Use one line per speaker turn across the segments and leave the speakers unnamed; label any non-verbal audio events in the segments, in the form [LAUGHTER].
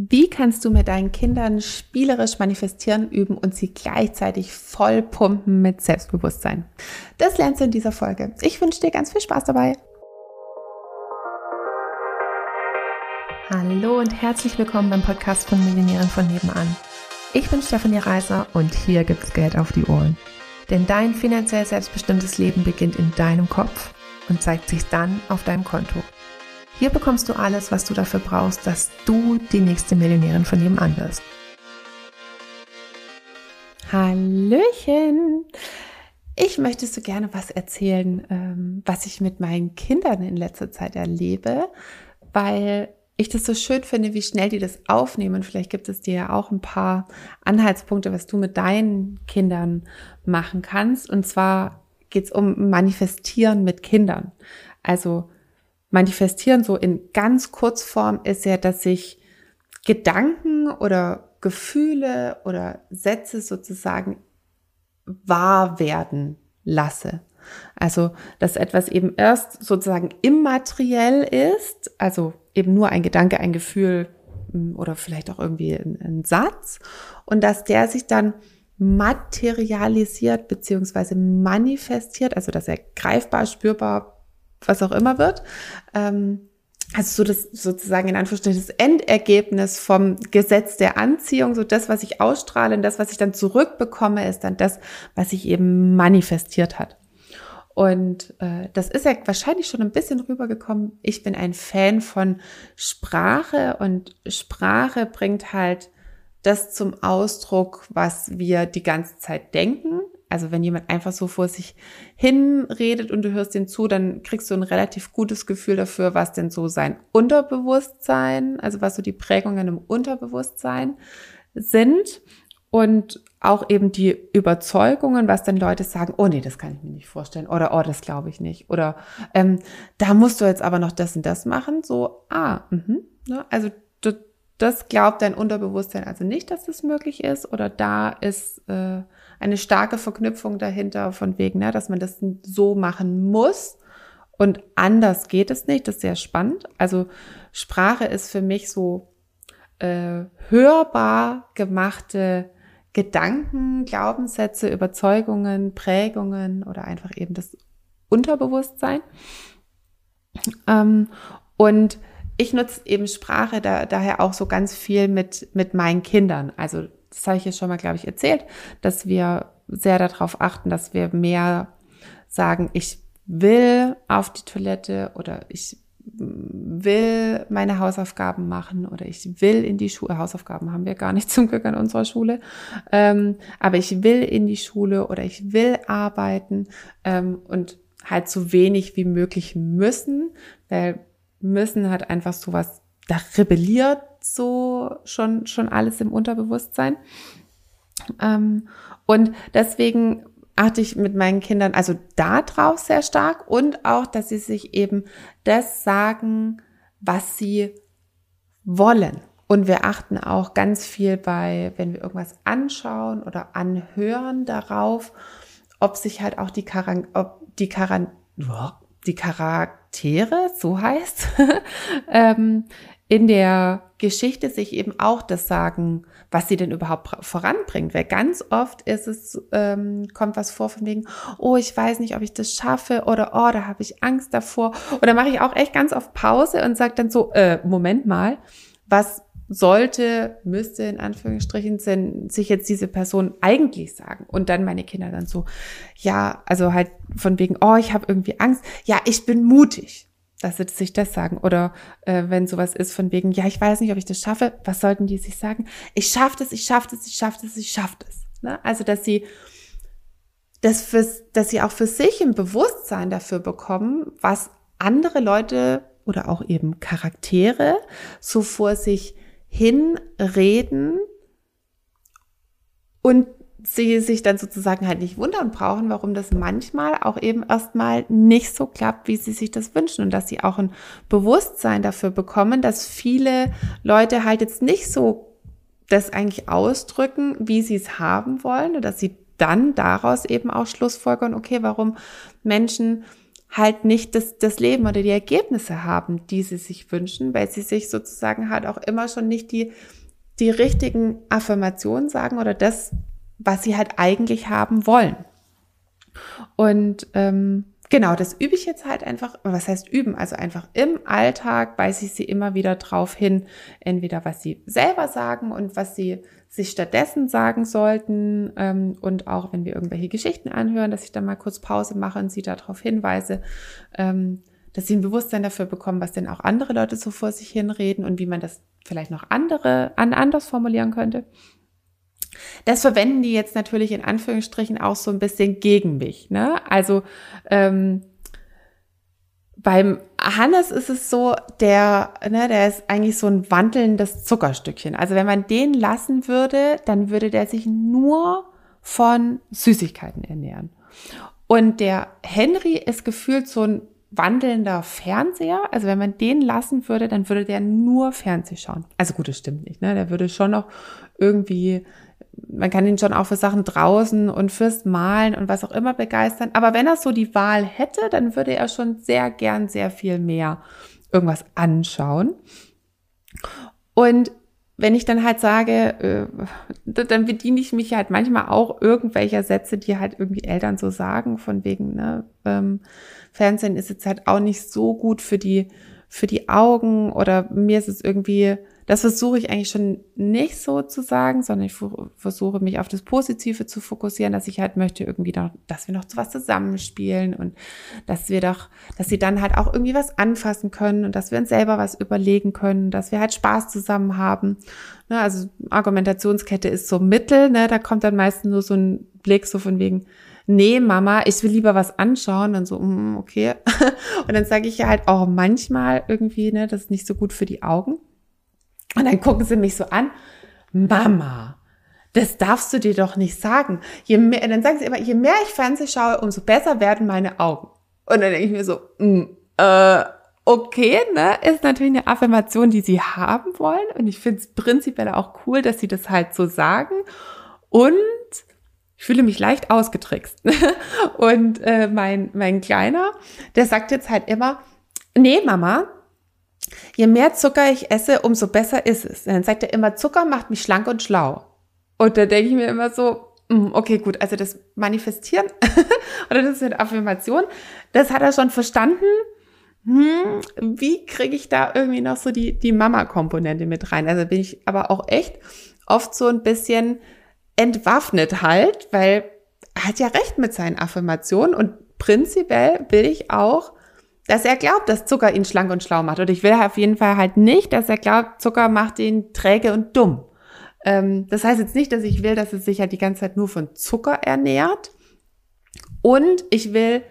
Wie kannst du mit deinen Kindern spielerisch manifestieren üben und sie gleichzeitig voll pumpen mit Selbstbewusstsein? Das lernst du in dieser Folge. Ich wünsche dir ganz viel Spaß dabei. Hallo und herzlich willkommen beim Podcast von Millionären von nebenan. Ich bin Stefanie Reiser und hier gibt's Geld auf die Ohren. Denn dein finanziell selbstbestimmtes Leben beginnt in deinem Kopf und zeigt sich dann auf deinem Konto. Hier bekommst du alles, was du dafür brauchst, dass du die nächste Millionärin von nebenan wirst. Hallöchen! Ich möchte so gerne was erzählen, ähm, was ich mit meinen Kindern in letzter Zeit erlebe, weil ich das so schön finde, wie schnell die das aufnehmen. Vielleicht gibt es dir ja auch ein paar Anhaltspunkte, was du mit deinen Kindern machen kannst. Und zwar geht es um Manifestieren mit Kindern. Also Manifestieren so in ganz Kurzform ist ja, dass ich Gedanken oder Gefühle oder Sätze sozusagen wahr werden lasse. Also, dass etwas eben erst sozusagen immateriell ist, also eben nur ein Gedanke, ein Gefühl hm, oder vielleicht auch irgendwie ein, ein Satz und dass der sich dann materialisiert beziehungsweise manifestiert, also dass er greifbar, spürbar, was auch immer wird. Ähm, also so das sozusagen in Anführungsstrichen das Endergebnis vom Gesetz der Anziehung, so das, was ich ausstrahle und das, was ich dann zurückbekomme, ist dann das, was sich eben manifestiert hat. Und äh, das ist ja wahrscheinlich schon ein bisschen rübergekommen. Ich bin ein Fan von Sprache und Sprache bringt halt das zum Ausdruck, was wir die ganze Zeit denken. Also wenn jemand einfach so vor sich hinredet und du hörst ihm zu, dann kriegst du ein relativ gutes Gefühl dafür, was denn so sein Unterbewusstsein, also was so die Prägungen im Unterbewusstsein sind und auch eben die Überzeugungen, was dann Leute sagen, oh nee, das kann ich mir nicht vorstellen oder oh, das glaube ich nicht oder ähm, da musst du jetzt aber noch das und das machen, so, ah, mh, ne? also das glaubt dein Unterbewusstsein also nicht, dass das möglich ist oder da ist äh, eine starke Verknüpfung dahinter von wegen, ne, dass man das so machen muss und anders geht es nicht. Das ist sehr spannend. Also Sprache ist für mich so äh, hörbar gemachte Gedanken, Glaubenssätze, Überzeugungen, Prägungen oder einfach eben das Unterbewusstsein. Ähm, und ich nutze eben Sprache da, daher auch so ganz viel mit, mit meinen Kindern. Also das habe ich ja schon mal, glaube ich, erzählt, dass wir sehr darauf achten, dass wir mehr sagen, ich will auf die Toilette oder ich will meine Hausaufgaben machen oder ich will in die Schule. Hausaufgaben haben wir gar nicht [LAUGHS] zum Glück an unserer Schule. Ähm, aber ich will in die Schule oder ich will arbeiten ähm, und halt so wenig wie möglich müssen, weil müssen hat einfach so was, da rebelliert so schon, schon alles im Unterbewusstsein. Ähm, und deswegen achte ich mit meinen Kindern also da drauf sehr stark und auch, dass sie sich eben das sagen, was sie wollen. Und wir achten auch ganz viel bei, wenn wir irgendwas anschauen oder anhören darauf, ob sich halt auch die, Charan ob die, Charan die Charaktere, so heißt, [LAUGHS] ähm, in der Geschichte sich eben auch das sagen, was sie denn überhaupt voranbringt. Weil ganz oft ist es, ähm, kommt was vor von wegen, oh, ich weiß nicht, ob ich das schaffe oder oh, da habe ich Angst davor. Oder mache ich auch echt ganz oft Pause und sage dann so, äh, Moment mal, was sollte, müsste in Anführungsstrichen sind, sich jetzt diese Person eigentlich sagen. Und dann meine Kinder dann so, ja, also halt von wegen, oh, ich habe irgendwie Angst. Ja, ich bin mutig dass sie sich das sagen. Oder äh, wenn sowas ist von wegen, ja, ich weiß nicht, ob ich das schaffe, was sollten die sich sagen? Ich schaffe das, ich schaffe das, ich schaffe das, ich schaffe das. Ne? Also, dass sie das fürs, dass sie auch für sich ein Bewusstsein dafür bekommen, was andere Leute oder auch eben Charaktere so vor sich hinreden und sie sich dann sozusagen halt nicht wundern brauchen, warum das manchmal auch eben erstmal nicht so klappt, wie sie sich das wünschen. Und dass sie auch ein Bewusstsein dafür bekommen, dass viele Leute halt jetzt nicht so das eigentlich ausdrücken, wie sie es haben wollen. Und dass sie dann daraus eben auch Schlussfolgern, okay, warum Menschen halt nicht das, das Leben oder die Ergebnisse haben, die sie sich wünschen, weil sie sich sozusagen halt auch immer schon nicht die, die richtigen Affirmationen sagen oder das, was sie halt eigentlich haben wollen. Und ähm, genau, das übe ich jetzt halt einfach, was heißt üben? Also einfach im Alltag weise ich sie immer wieder drauf hin, entweder was sie selber sagen und was sie sich stattdessen sagen sollten ähm, und auch wenn wir irgendwelche Geschichten anhören, dass ich dann mal kurz Pause mache und sie darauf hinweise, ähm, dass sie ein Bewusstsein dafür bekommen, was denn auch andere Leute so vor sich hinreden und wie man das vielleicht noch andere an anders formulieren könnte. Das verwenden die jetzt natürlich in Anführungsstrichen auch so ein bisschen gegen mich. Ne? Also ähm, beim Hannes ist es so, der, ne, der ist eigentlich so ein wandelndes Zuckerstückchen. Also wenn man den lassen würde, dann würde der sich nur von Süßigkeiten ernähren. Und der Henry ist gefühlt so ein wandelnder Fernseher. Also wenn man den lassen würde, dann würde der nur Fernseh schauen. Also gut, das stimmt nicht. Ne? Der würde schon noch irgendwie man kann ihn schon auch für Sachen draußen und fürs Malen und was auch immer begeistern. Aber wenn er so die Wahl hätte, dann würde er schon sehr gern sehr viel mehr irgendwas anschauen. Und wenn ich dann halt sage, äh, dann bediene ich mich halt manchmal auch irgendwelcher Sätze, die halt irgendwie Eltern so sagen, von wegen, ne, ähm, Fernsehen ist jetzt halt auch nicht so gut für die, für die Augen oder mir ist es irgendwie das versuche ich eigentlich schon nicht so zu sagen, sondern ich versuche mich auf das Positive zu fokussieren, dass ich halt möchte irgendwie noch, dass wir noch was zusammenspielen und dass wir doch, dass sie dann halt auch irgendwie was anfassen können und dass wir uns selber was überlegen können, dass wir halt Spaß zusammen haben. Ne, also Argumentationskette ist so Mittel, ne, da kommt dann meistens nur so ein Blick so von wegen, nee, Mama, ich will lieber was anschauen. Dann so, mm, okay. [LAUGHS] Und dann sage ich ja halt auch manchmal irgendwie, ne, das ist nicht so gut für die Augen. Und dann gucken sie mich so an, Mama, das darfst du dir doch nicht sagen. Je mehr, dann sagen sie immer, je mehr ich Fernseh schaue, umso besser werden meine Augen. Und dann denke ich mir so, mm, äh, okay, ne, ist natürlich eine Affirmation, die sie haben wollen. Und ich finde es prinzipiell auch cool, dass sie das halt so sagen. Und ich fühle mich leicht ausgetrickst. [LAUGHS] und äh, mein, mein Kleiner, der sagt jetzt halt immer, nee, Mama, je mehr Zucker ich esse, umso besser ist es. Und dann sagt er immer, Zucker macht mich schlank und schlau. Und da denke ich mir immer so, hm, okay, gut, also das Manifestieren [LAUGHS] oder das eine Affirmation, das hat er schon verstanden. Hm, wie kriege ich da irgendwie noch so die, die Mama-Komponente mit rein? Also bin ich aber auch echt oft so ein bisschen entwaffnet halt, weil er hat ja recht mit seinen Affirmationen und prinzipiell will ich auch dass er glaubt, dass Zucker ihn schlank und schlau macht. Und ich will auf jeden Fall halt nicht, dass er glaubt, Zucker macht ihn träge und dumm. Ähm, das heißt jetzt nicht, dass ich will, dass er sich halt die ganze Zeit nur von Zucker ernährt. Und ich will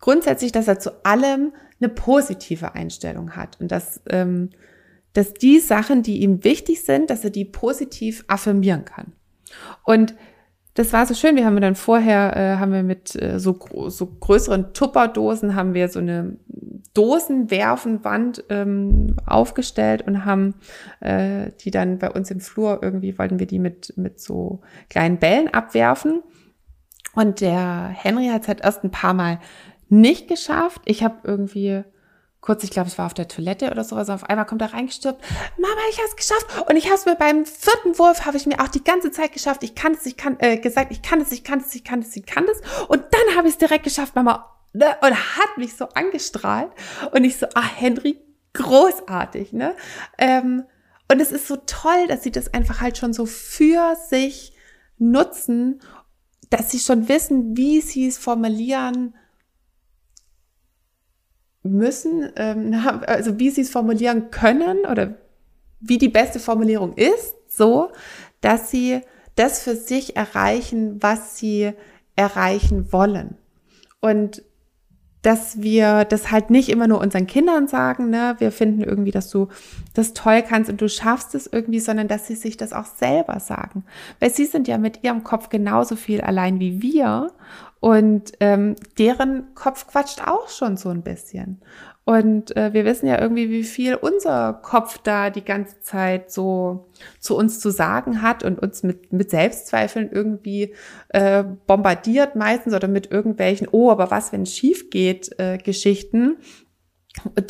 grundsätzlich, dass er zu allem eine positive Einstellung hat und dass, ähm, dass die Sachen, die ihm wichtig sind, dass er die positiv affirmieren kann. Und das war so schön. Wir haben dann vorher, äh, haben wir mit äh, so, so größeren Tupperdosen, haben wir so eine Dosenwerfenwand ähm, aufgestellt und haben äh, die dann bei uns im Flur irgendwie, wollten wir die mit, mit so kleinen Bällen abwerfen. Und der Henry hat es halt erst ein paar Mal nicht geschafft. Ich habe irgendwie kurz, ich glaube, ich war auf der Toilette oder sowas, auf einmal kommt er reingestürzt, Mama, ich habe es geschafft. Und ich habe es mir beim vierten Wurf, habe ich mir auch die ganze Zeit geschafft, ich kann es, ich kann, äh, gesagt, ich kann es, ich kann es, ich kann es, ich kann es. Und dann habe ich es direkt geschafft, Mama, ne? und hat mich so angestrahlt. Und ich so, ah, Henry, großartig, ne, ähm, und es ist so toll, dass sie das einfach halt schon so für sich nutzen, dass sie schon wissen, wie sie es formulieren, müssen, ähm, [LAUGHS] also wie sie es formulieren können oder wie die beste Formulierung ist, so, dass sie das für sich erreichen, was sie erreichen wollen. Und dass wir das halt nicht immer nur unseren Kindern sagen, ne, wir finden irgendwie, dass du das toll kannst und du schaffst es irgendwie, sondern dass sie sich das auch selber sagen. Weil sie sind ja mit ihrem Kopf genauso viel allein wie wir Und ähm, deren Kopf quatscht auch schon so ein bisschen. Und äh, wir wissen ja irgendwie, wie viel unser Kopf da die ganze Zeit so zu uns zu sagen hat und uns mit, mit Selbstzweifeln irgendwie äh, bombardiert meistens oder mit irgendwelchen, oh, aber was, wenn es schief geht, äh, Geschichten,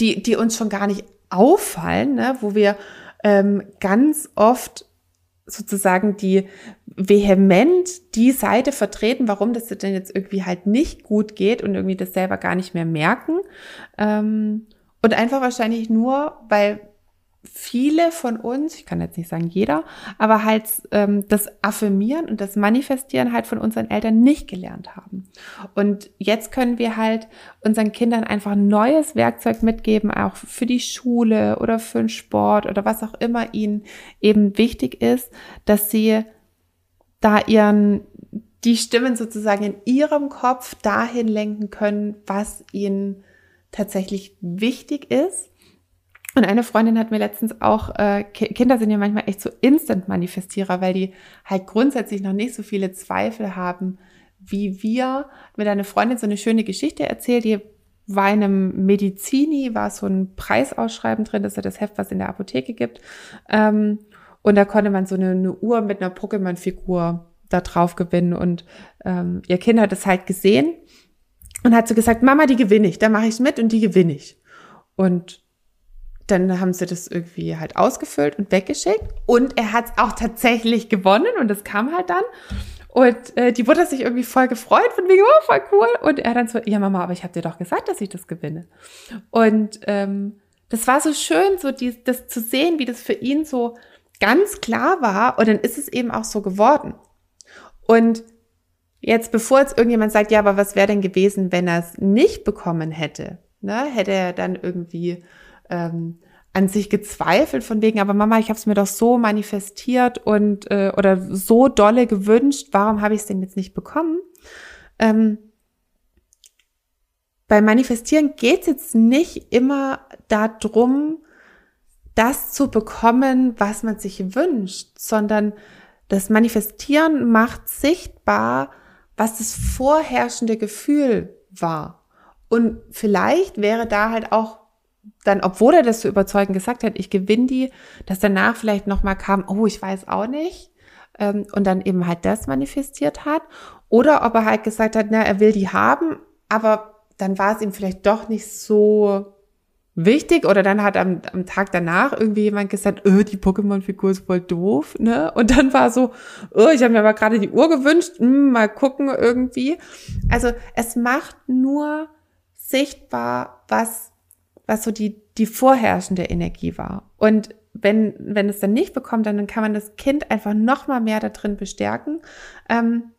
die, die uns schon gar nicht auffallen, ne? wo wir ähm, ganz oft sozusagen die vehement die Seite vertreten, warum das denn jetzt irgendwie halt nicht gut geht und irgendwie das selber gar nicht mehr merken. Ähm, und einfach wahrscheinlich nur, weil viele von uns, ich kann jetzt nicht sagen jeder, aber halt ähm, das Affirmieren und das Manifestieren halt von unseren Eltern nicht gelernt haben. Und jetzt können wir halt unseren Kindern einfach ein neues Werkzeug mitgeben, auch für die Schule oder für den Sport oder was auch immer ihnen eben wichtig ist, dass sie da ihren die Stimmen sozusagen in ihrem Kopf dahin lenken können, was ihnen tatsächlich wichtig ist und eine Freundin hat mir letztens auch, äh, Kinder sind ja manchmal echt so Instant-Manifestierer, weil die halt grundsätzlich noch nicht so viele Zweifel haben wie wir. Mit einer Freundin so eine schöne Geschichte erzählt, die war in einem Medizini, war so ein Preisausschreiben drin, das ist ja das Heft, was in der Apotheke gibt. Ähm, und da konnte man so eine, eine Uhr mit einer Pokémon-Figur da drauf gewinnen. Und ähm, ihr Kind hat es halt gesehen und hat so gesagt, Mama, die gewinne ich, da mache ich mit und die gewinne ich. Und dann haben sie das irgendwie halt ausgefüllt und weggeschickt. Und er hat es auch tatsächlich gewonnen und das kam halt dann. Und äh, die Mutter sich irgendwie voll gefreut von wegen, oh, voll cool. Und er dann so, ja Mama, aber ich habe dir doch gesagt, dass ich das gewinne. Und ähm, das war so schön, so die, das zu sehen, wie das für ihn so ganz klar war. Und dann ist es eben auch so geworden. Und jetzt, bevor jetzt irgendjemand sagt, ja, aber was wäre denn gewesen, wenn er es nicht bekommen hätte? Ne? Hätte er dann irgendwie ähm, an sich gezweifelt von wegen, aber Mama, ich habe es mir doch so manifestiert und äh, oder so dolle gewünscht, warum habe ich es denn jetzt nicht bekommen? Ähm, bei Manifestieren geht es jetzt nicht immer darum, das zu bekommen, was man sich wünscht, sondern das Manifestieren macht sichtbar, was das vorherrschende Gefühl war. Und vielleicht wäre da halt auch dann, obwohl er das so überzeugend gesagt hat, ich gewinne die, dass danach vielleicht nochmal kam, oh, ich weiß auch nicht, ähm, und dann eben halt das manifestiert hat. Oder ob er halt gesagt hat, na, er will die haben, aber dann war es ihm vielleicht doch nicht so wichtig oder dann hat am, am Tag danach irgendwie jemand gesagt, öh, die Pokémon-Figur ist voll doof, ne? Und dann war so, oh, ich habe mir aber gerade die Uhr gewünscht, hm, mal gucken irgendwie. Also es macht nur sichtbar, was was so die, die vorherrschende Energie war. Und wenn, wenn es dann nicht bekommt, dann kann man das Kind einfach noch mal mehr da drin bestärken, ähm,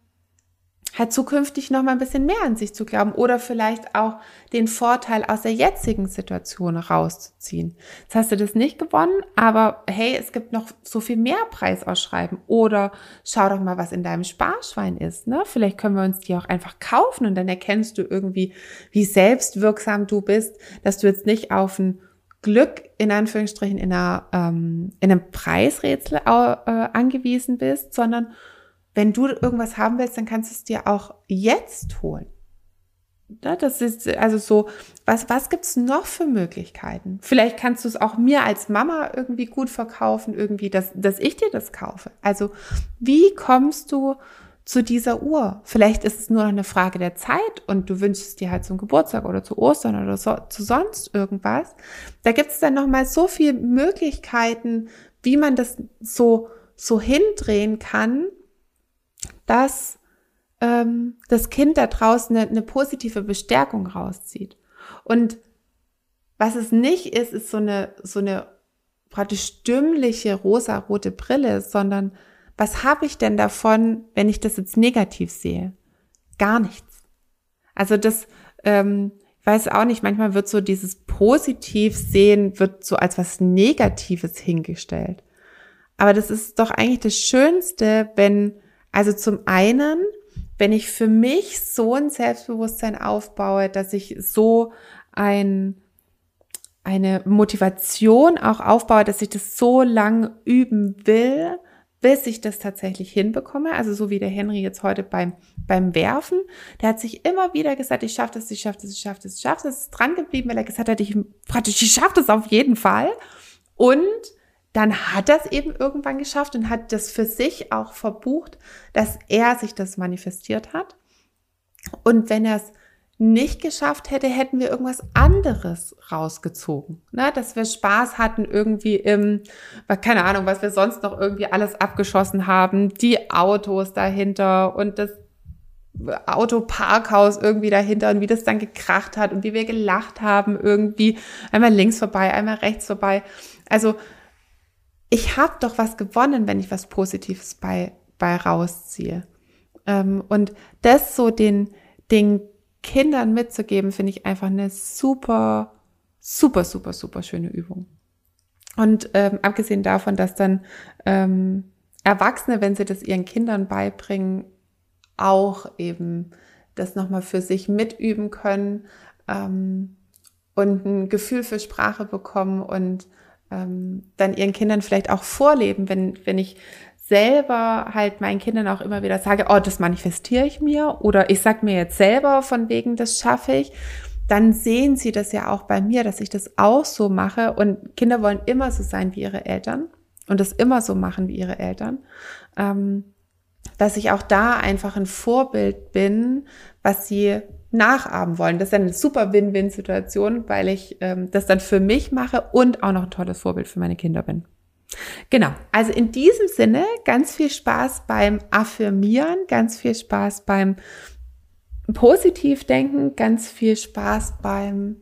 halt zukünftig noch mal ein bisschen mehr an sich zu glauben oder vielleicht auch den Vorteil aus der jetzigen Situation rauszuziehen. Jetzt hast du das nicht gewonnen, aber hey, es gibt noch so viel mehr Preisausschreiben oder schau doch mal, was in deinem Sparschwein ist. Ne? Vielleicht können wir uns die auch einfach kaufen und dann erkennst du irgendwie, wie selbstwirksam du bist, dass du jetzt nicht auf ein Glück in Anführungsstrichen in, einer, ähm, in einem Preisrätsel äh, angewiesen bist, sondern wenn du irgendwas haben willst, dann kannst du es dir auch jetzt holen. Das ist also so, was, was gibt's noch für Möglichkeiten? Vielleicht kannst du es auch mir als Mama irgendwie gut verkaufen, irgendwie, dass, dass ich dir das kaufe. Also, wie kommst du zu dieser Uhr? Vielleicht ist es nur noch eine Frage der Zeit und du wünschst dir halt zum Geburtstag oder zu Ostern oder so, zu sonst irgendwas. Da gibt es dann nochmal so viele Möglichkeiten, wie man das so, so hindrehen kann, dass ähm, das Kind da draußen eine, eine positive Bestärkung rauszieht. Und was es nicht ist, ist so eine, so eine praktisch stimmliche rosa-rote Brille, sondern was habe ich denn davon, wenn ich das jetzt negativ sehe? Gar nichts. Also das, ähm, ich weiß auch nicht, manchmal wird so dieses positiv sehen, wird so als was Negatives hingestellt. Aber das ist doch eigentlich das Schönste, wenn also zum einen, wenn ich für mich so ein Selbstbewusstsein aufbaue, dass ich so ein, eine Motivation auch aufbaue, dass ich das so lang üben will, bis ich das tatsächlich hinbekomme. Also so wie der Henry jetzt heute beim, beim Werfen, der hat sich immer wieder gesagt, ich schaffe das, ich schaffe das, ich schaffe das, ich schaffe das. Ist dran geblieben, weil er gesagt hat, ich praktisch, ich schaffe das auf jeden Fall. Und dann hat er es eben irgendwann geschafft und hat das für sich auch verbucht, dass er sich das manifestiert hat. Und wenn er es nicht geschafft hätte, hätten wir irgendwas anderes rausgezogen. Ne? Dass wir Spaß hatten irgendwie im, keine Ahnung, was wir sonst noch irgendwie alles abgeschossen haben, die Autos dahinter und das Autoparkhaus irgendwie dahinter und wie das dann gekracht hat und wie wir gelacht haben irgendwie. Einmal links vorbei, einmal rechts vorbei. Also ich habe doch was gewonnen, wenn ich was Positives bei, bei rausziehe. Ähm, und das so den, den Kindern mitzugeben, finde ich einfach eine super, super, super, super schöne Übung. Und ähm, abgesehen davon, dass dann ähm, Erwachsene, wenn sie das ihren Kindern beibringen, auch eben das nochmal für sich mitüben können ähm, und ein Gefühl für Sprache bekommen und ähm, dann ihren Kindern vielleicht auch vorleben, wenn, wenn ich selber halt meinen Kindern auch immer wieder sage, oh, das manifestiere ich mir oder ich sag mir jetzt selber von wegen, das schaffe ich, dann sehen sie das ja auch bei mir, dass ich das auch so mache. Und Kinder wollen immer so sein wie ihre Eltern und das immer so machen wie ihre Eltern, ähm, dass ich auch da einfach ein Vorbild bin, was sie nachahmen wollen. Das ist eine super Win-Win-Situation, weil ich ähm, das dann für mich mache und auch noch ein tolles Vorbild für meine Kinder bin. Genau, also in diesem Sinne ganz viel Spaß beim Affirmieren, ganz viel Spaß beim Positivdenken, ganz viel Spaß beim,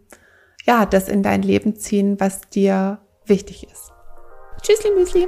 ja, das in dein Leben ziehen, was dir wichtig ist. Tschüssli Müsli.